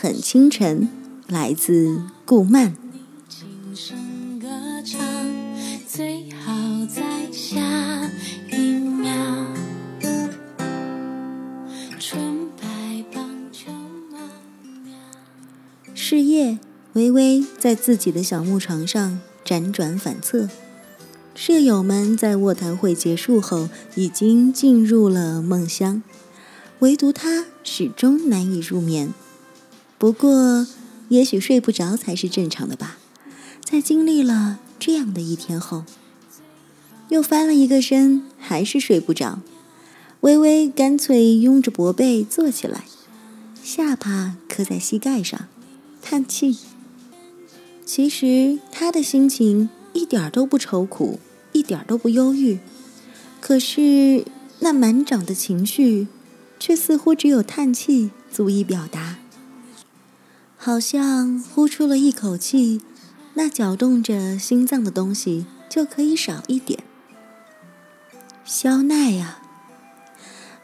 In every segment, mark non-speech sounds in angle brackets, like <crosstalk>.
很清晨，来自顾漫。事业，微微在自己的小木床上辗转反侧。舍友们在卧谈会结束后已经进入了梦乡，唯独他始终难以入眠。不过，也许睡不着才是正常的吧。在经历了这样的一天后，又翻了一个身，还是睡不着。微微干脆拥着薄被坐起来，下巴磕在膝盖上，叹气。其实他的心情一点都不愁苦。一点都不忧郁，可是那满掌的情绪，却似乎只有叹气足以表达。好像呼出了一口气，那搅动着心脏的东西就可以少一点。肖奈呀，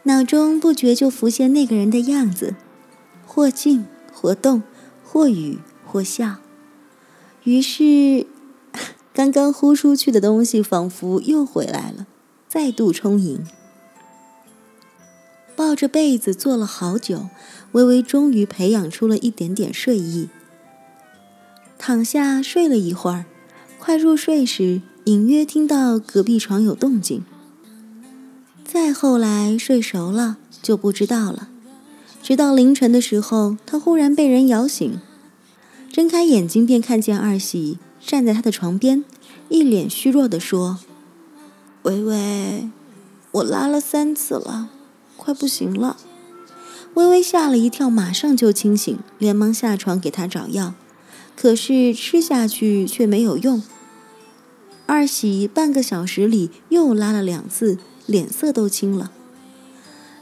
脑中不觉就浮现那个人的样子，或静或动，或语或笑。于是。<laughs> 刚刚呼出去的东西仿佛又回来了，再度充盈。抱着被子坐了好久，微微终于培养出了一点点睡意。躺下睡了一会儿，快入睡时，隐约听到隔壁床有动静。再后来睡熟了就不知道了，直到凌晨的时候，他忽然被人摇醒，睁开眼睛便看见二喜。站在他的床边，一脸虚弱地说：“微微，我拉了三次了，快不行了。”微微吓了一跳，马上就清醒，连忙下床给他找药，可是吃下去却没有用。二喜半个小时里又拉了两次，脸色都青了。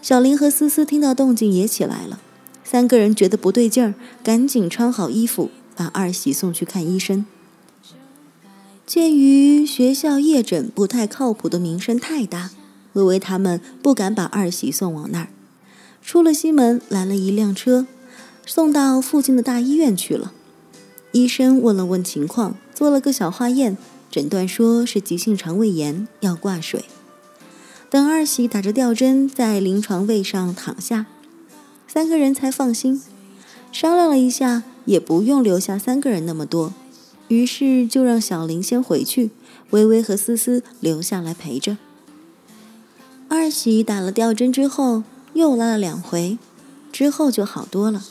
小林和思思听到动静也起来了，三个人觉得不对劲儿，赶紧穿好衣服，把二喜送去看医生。鉴于学校夜诊不太靠谱的名声太大，微微他们不敢把二喜送往那儿。出了西门，拦了一辆车，送到附近的大医院去了。医生问了问情况，做了个小化验，诊断说是急性肠胃炎，要挂水。等二喜打着吊针在临床位上躺下，三个人才放心。商量了一下，也不用留下三个人那么多。于是就让小林先回去，微微和思思留下来陪着。二喜打了吊针之后，又拉了两回，之后就好多了。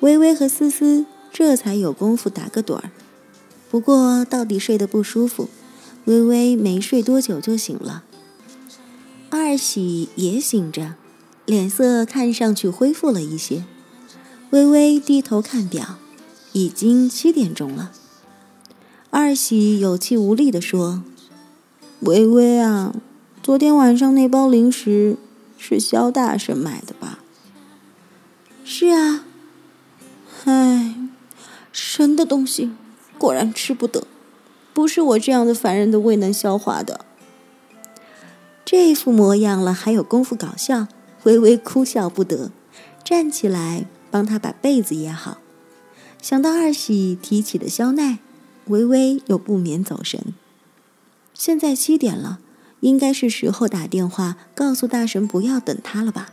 微微和思思这才有功夫打个盹儿。不过到底睡得不舒服，微微没睡多久就醒了。二喜也醒着，脸色看上去恢复了一些。微微低头看表。已经七点钟了，二喜有气无力地说：“微微啊，昨天晚上那包零食是肖大神买的吧？”“是啊。”“唉，神的东西，果然吃不得，不是我这样的凡人的胃能消化的。”这副模样了，还有功夫搞笑？微微哭笑不得，站起来帮他把被子掖好。想到二喜提起的肖奈，微微又不免走神。现在七点了，应该是时候打电话告诉大神不要等他了吧？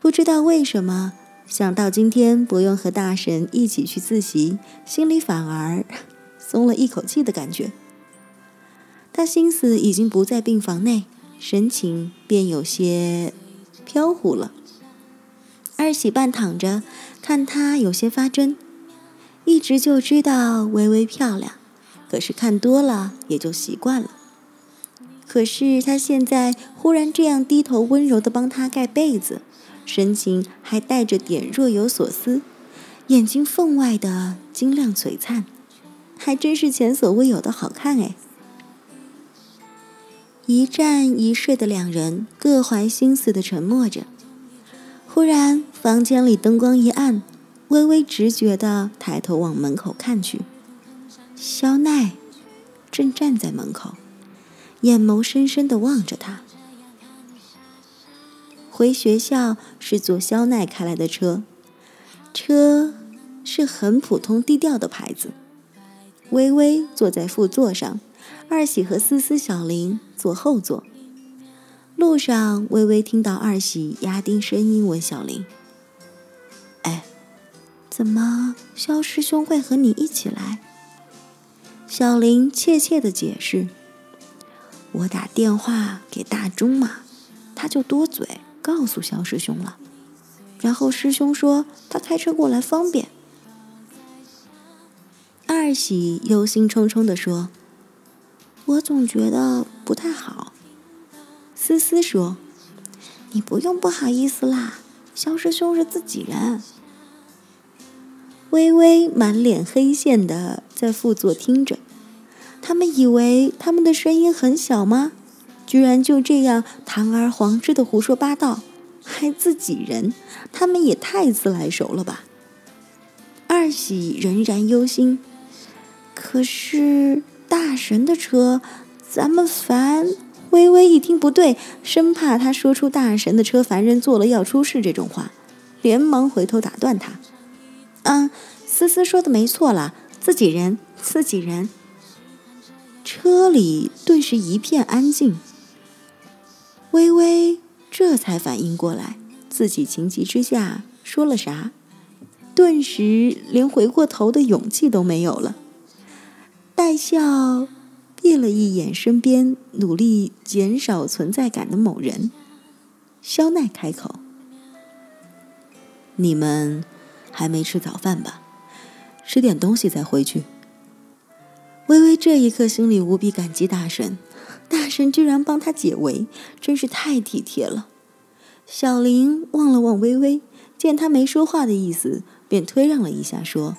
不知道为什么，想到今天不用和大神一起去自习，心里反而 <laughs> 松了一口气的感觉。他心思已经不在病房内，神情便有些飘忽了。二喜半躺着，看他有些发怔。一直就知道微微漂亮，可是看多了也就习惯了。可是他现在忽然这样低头温柔地帮她盖被子，神情还带着点若有所思，眼睛分外的晶亮璀璨，还真是前所未有的好看哎！一站一睡的两人各怀心思的沉默着，忽然房间里灯光一暗。微微直觉地抬头往门口看去，肖奈正站在门口，眼眸深深地望着他。回学校是坐肖奈开来的车，车是很普通低调的牌子。微微坐在副座上，二喜和思思、小林坐后座。路上，微微听到二喜压低声音问小林：“哎，怎么肖师兄会和你一起来？”小林怯怯的解释：“我打电话给大钟嘛，他就多嘴告诉肖师兄了，然后师兄说他开车过来方便。”二喜忧心忡忡的说：“我总觉得不太好。”思思说：“你不用不好意思啦，肖师兄是自己人。”微微满脸黑线的在副座听着，他们以为他们的声音很小吗？居然就这样堂而皇之的胡说八道，还自己人，他们也太自来熟了吧？二喜仍然忧心，可是大神的车，咱们凡。微微一听不对，生怕他说出“大神的车凡人坐了要出事”这种话，连忙回头打断他：“嗯，思思说的没错了，自己人，自己人。”车里顿时一片安静。微微这才反应过来，自己情急之下说了啥，顿时连回过头的勇气都没有了，带笑。瞥了一眼身边努力减少存在感的某人，肖奈开口：“你们还没吃早饭吧？吃点东西再回去。”微微这一刻心里无比感激大神，大神居然帮他解围，真是太体贴了。小林望了望微微，见他没说话的意思，便推让了一下，说：“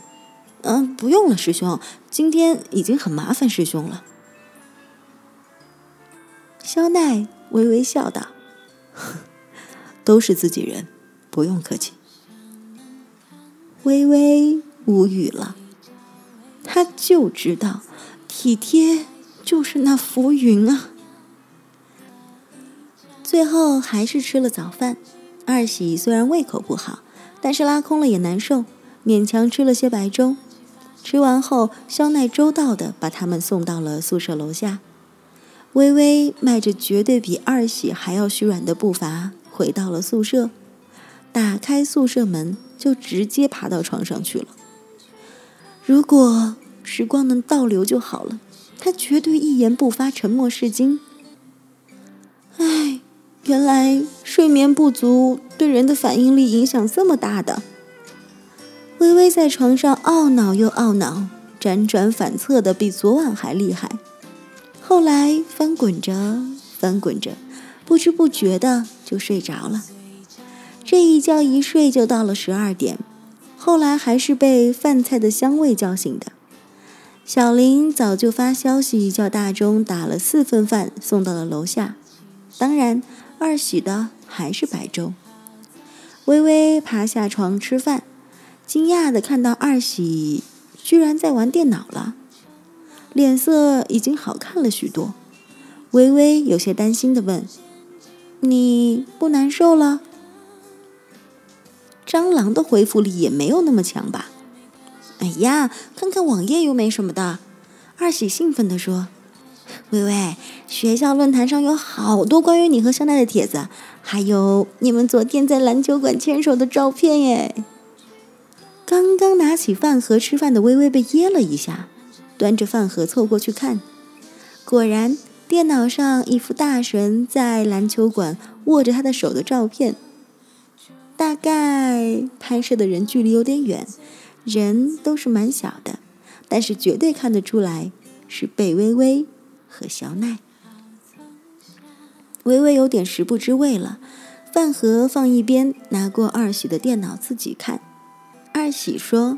嗯，不用了，师兄，今天已经很麻烦师兄了。”肖奈微微笑道：“都是自己人，不用客气。”微微无语了，他就知道体贴就是那浮云啊。最后还是吃了早饭。二喜虽然胃口不好，但是拉空了也难受，勉强吃了些白粥。吃完后，肖奈周到的把他们送到了宿舍楼下。微微迈着绝对比二喜还要虚软的步伐回到了宿舍，打开宿舍门就直接爬到床上去了。如果时光能倒流就好了，他绝对一言不发，沉默是金。唉，原来睡眠不足对人的反应力影响这么大的。微微在床上懊恼又懊恼，辗转反侧的比昨晚还厉害。后来翻滚着，翻滚着，不知不觉的就睡着了。这一觉一睡就到了十二点，后来还是被饭菜的香味叫醒的。小林早就发消息叫大钟打了四份饭送到了楼下，当然二喜的还是白粥。微微爬下床吃饭，惊讶的看到二喜居然在玩电脑了。脸色已经好看了许多，微微有些担心的问：“你不难受了？”蟑螂的恢复力也没有那么强吧？哎呀，看看网页又没什么的。二喜兴奋地说：“微微，学校论坛上有好多关于你和香奈的帖子，还有你们昨天在篮球馆牵手的照片耶。”刚刚拿起饭盒吃饭的微微被噎了一下。端着饭盒凑过去看，果然电脑上一幅大神在篮球馆握着他的手的照片。大概拍摄的人距离有点远，人都是蛮小的，但是绝对看得出来是贝微微和小奈。微微有点食不知味了，饭盒放一边，拿过二喜的电脑自己看。二喜说。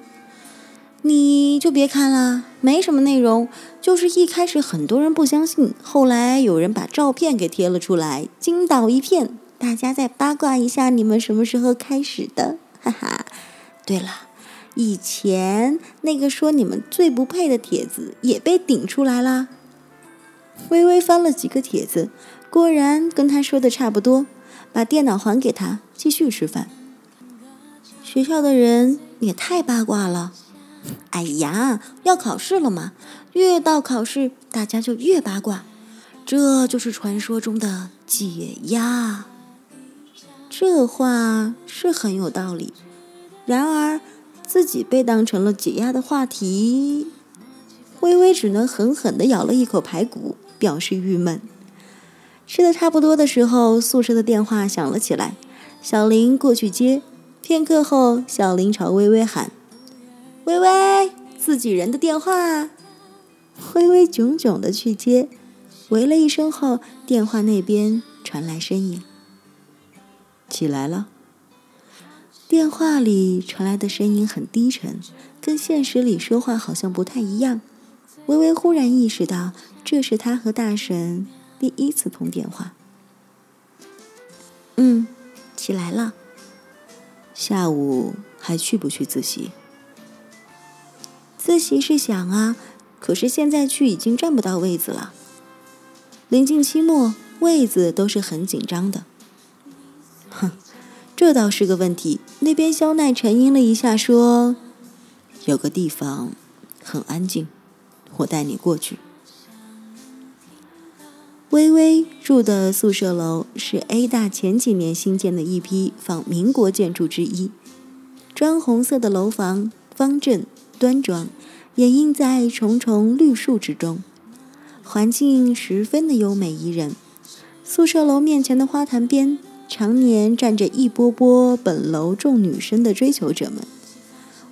你就别看了，没什么内容，就是一开始很多人不相信，后来有人把照片给贴了出来，惊倒一片。大家再八卦一下，你们什么时候开始的？哈哈。对了，以前那个说你们最不配的帖子也被顶出来啦。微微翻了几个帖子，果然跟他说的差不多。把电脑还给他，继续吃饭。学校的人也太八卦了。哎呀，要考试了嘛，越到考试大家就越八卦，这就是传说中的解压。这话是很有道理，然而自己被当成了解压的话题，微微只能狠狠地咬了一口排骨，表示郁闷。吃的差不多的时候，宿舍的电话响了起来，小林过去接。片刻后，小林朝微微喊。微微，自己人的电话。微微炯炯的去接，喂了一声后，电话那边传来声音：“起来了。”电话里传来的声音很低沉，跟现实里说话好像不太一样。微微忽然意识到，这是他和大神第一次通电话。嗯，起来了。下午还去不去自习？自习是想啊，可是现在去已经占不到位子了。临近期末，位子都是很紧张的。哼，这倒是个问题。那边肖奈沉吟了一下，说：“有个地方很安静，我带你过去。”微微住的宿舍楼是 A 大前几年新建的一批仿民国建筑之一，砖红色的楼房，方正。端庄，掩映在重重绿树之中，环境十分的优美宜人。宿舍楼面前的花坛边，常年站着一波波本楼众女生的追求者们，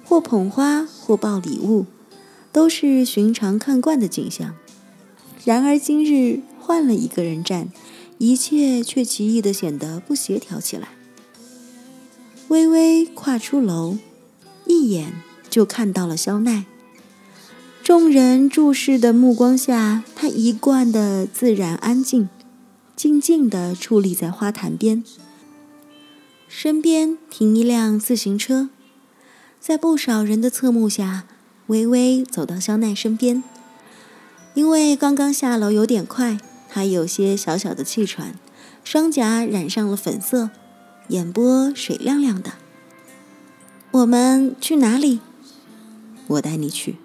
或捧花，或抱礼物，都是寻常看惯的景象。然而今日换了一个人站，一切却奇异的显得不协调起来。微微跨出楼，一眼。就看到了肖奈。众人注视的目光下，他一贯的自然安静，静静地矗立在花坛边。身边停一辆自行车，在不少人的侧目下，微微走到肖奈身边。因为刚刚下楼有点快，他有些小小的气喘，双颊染上了粉色，眼波水亮亮的。我们去哪里？我带你去。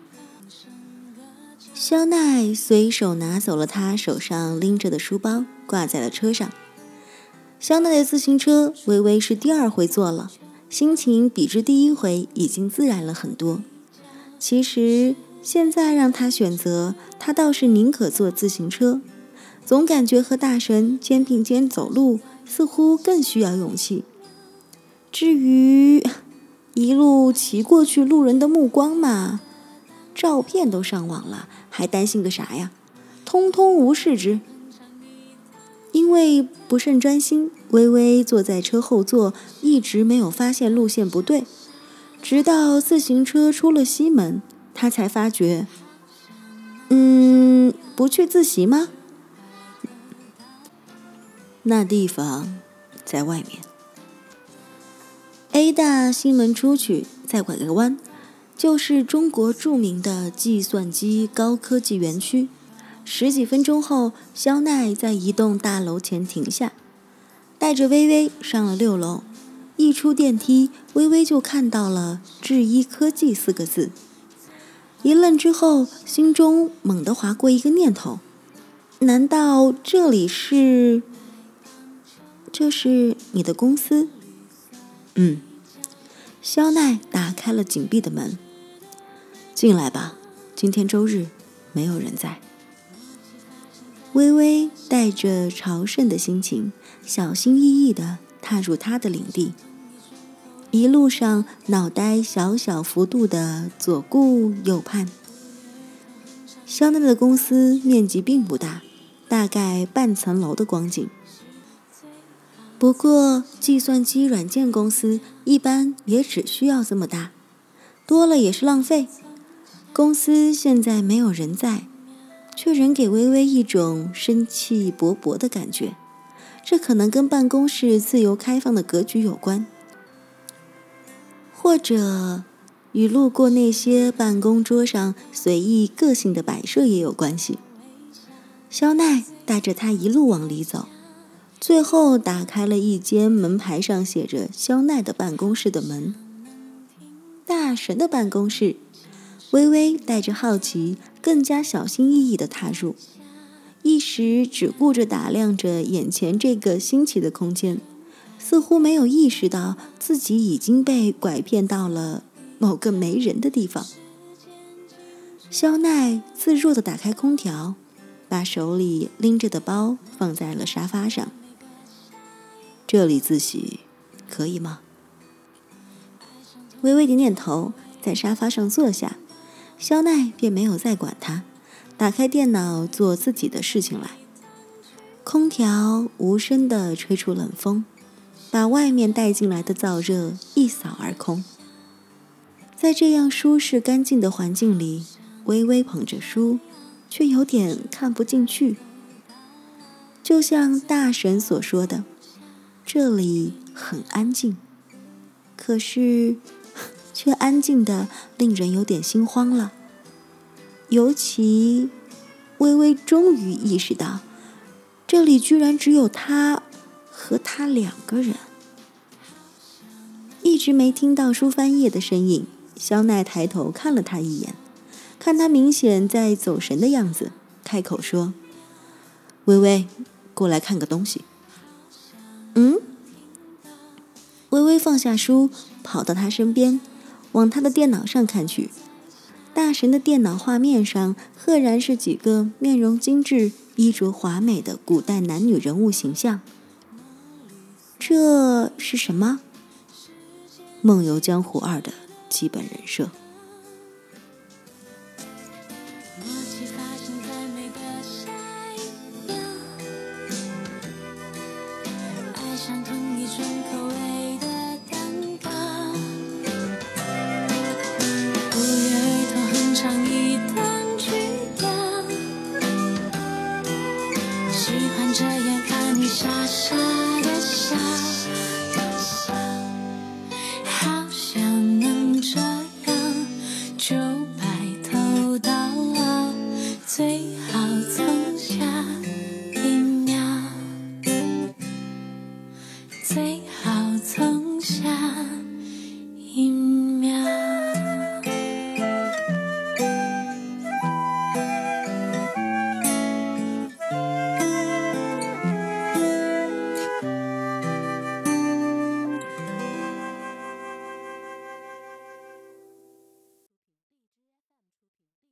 肖奈随手拿走了他手上拎着的书包，挂在了车上。肖奈的自行车，微微是第二回坐了，心情比之第一回已经自然了很多。其实现在让他选择，他倒是宁可坐自行车，总感觉和大神肩并肩走路，似乎更需要勇气。至于……一路骑过去，路人的目光嘛，照片都上网了，还担心个啥呀？通通无视之。因为不甚专心，微微坐在车后座，一直没有发现路线不对。直到自行车出了西门，他才发觉，嗯，不去自习吗？那地方在外面。A 大西门出去，再拐个弯，就是中国著名的计算机高科技园区。十几分钟后，肖奈在一栋大楼前停下，带着微微上了六楼。一出电梯，微微就看到了“智一科技”四个字。一愣之后，心中猛地划过一个念头：难道这里是？这是你的公司？嗯，肖奈打开了紧闭的门。进来吧，今天周日，没有人在。微微带着朝圣的心情，小心翼翼地踏入他的领地。一路上，脑袋小小幅度的左顾右盼。肖奈的公司面积并不大，大概半层楼的光景。不过，计算机软件公司一般也只需要这么大，多了也是浪费。公司现在没有人在，却仍给微微一种生气勃勃的感觉。这可能跟办公室自由开放的格局有关，或者与路过那些办公桌上随意个性的摆设也有关系。肖奈带着他一路往里走。最后打开了一间门牌上写着肖奈的办公室的门。大神的办公室，微微带着好奇，更加小心翼翼地踏入，一时只顾着打量着眼前这个新奇的空间，似乎没有意识到自己已经被拐骗到了某个没人的地方。肖奈自若地打开空调，把手里拎着的包放在了沙发上。这里自习可以吗？微微点点头，在沙发上坐下。肖奈便没有再管他，打开电脑做自己的事情来。空调无声地吹出冷风，把外面带进来的燥热一扫而空。在这样舒适干净的环境里，微微捧着书，却有点看不进去。就像大神所说的。这里很安静，可是却安静的令人有点心慌了。尤其微微终于意识到，这里居然只有他和他两个人。一直没听到书翻页的声音，肖奈抬头看了他一眼，看他明显在走神的样子，开口说：“微微，过来看个东西。”嗯，微微放下书，跑到他身边，往他的电脑上看去。大神的电脑画面上，赫然是几个面容精致、衣着华美的古代男女人物形象。这是什么？《梦游江湖二》的基本人设。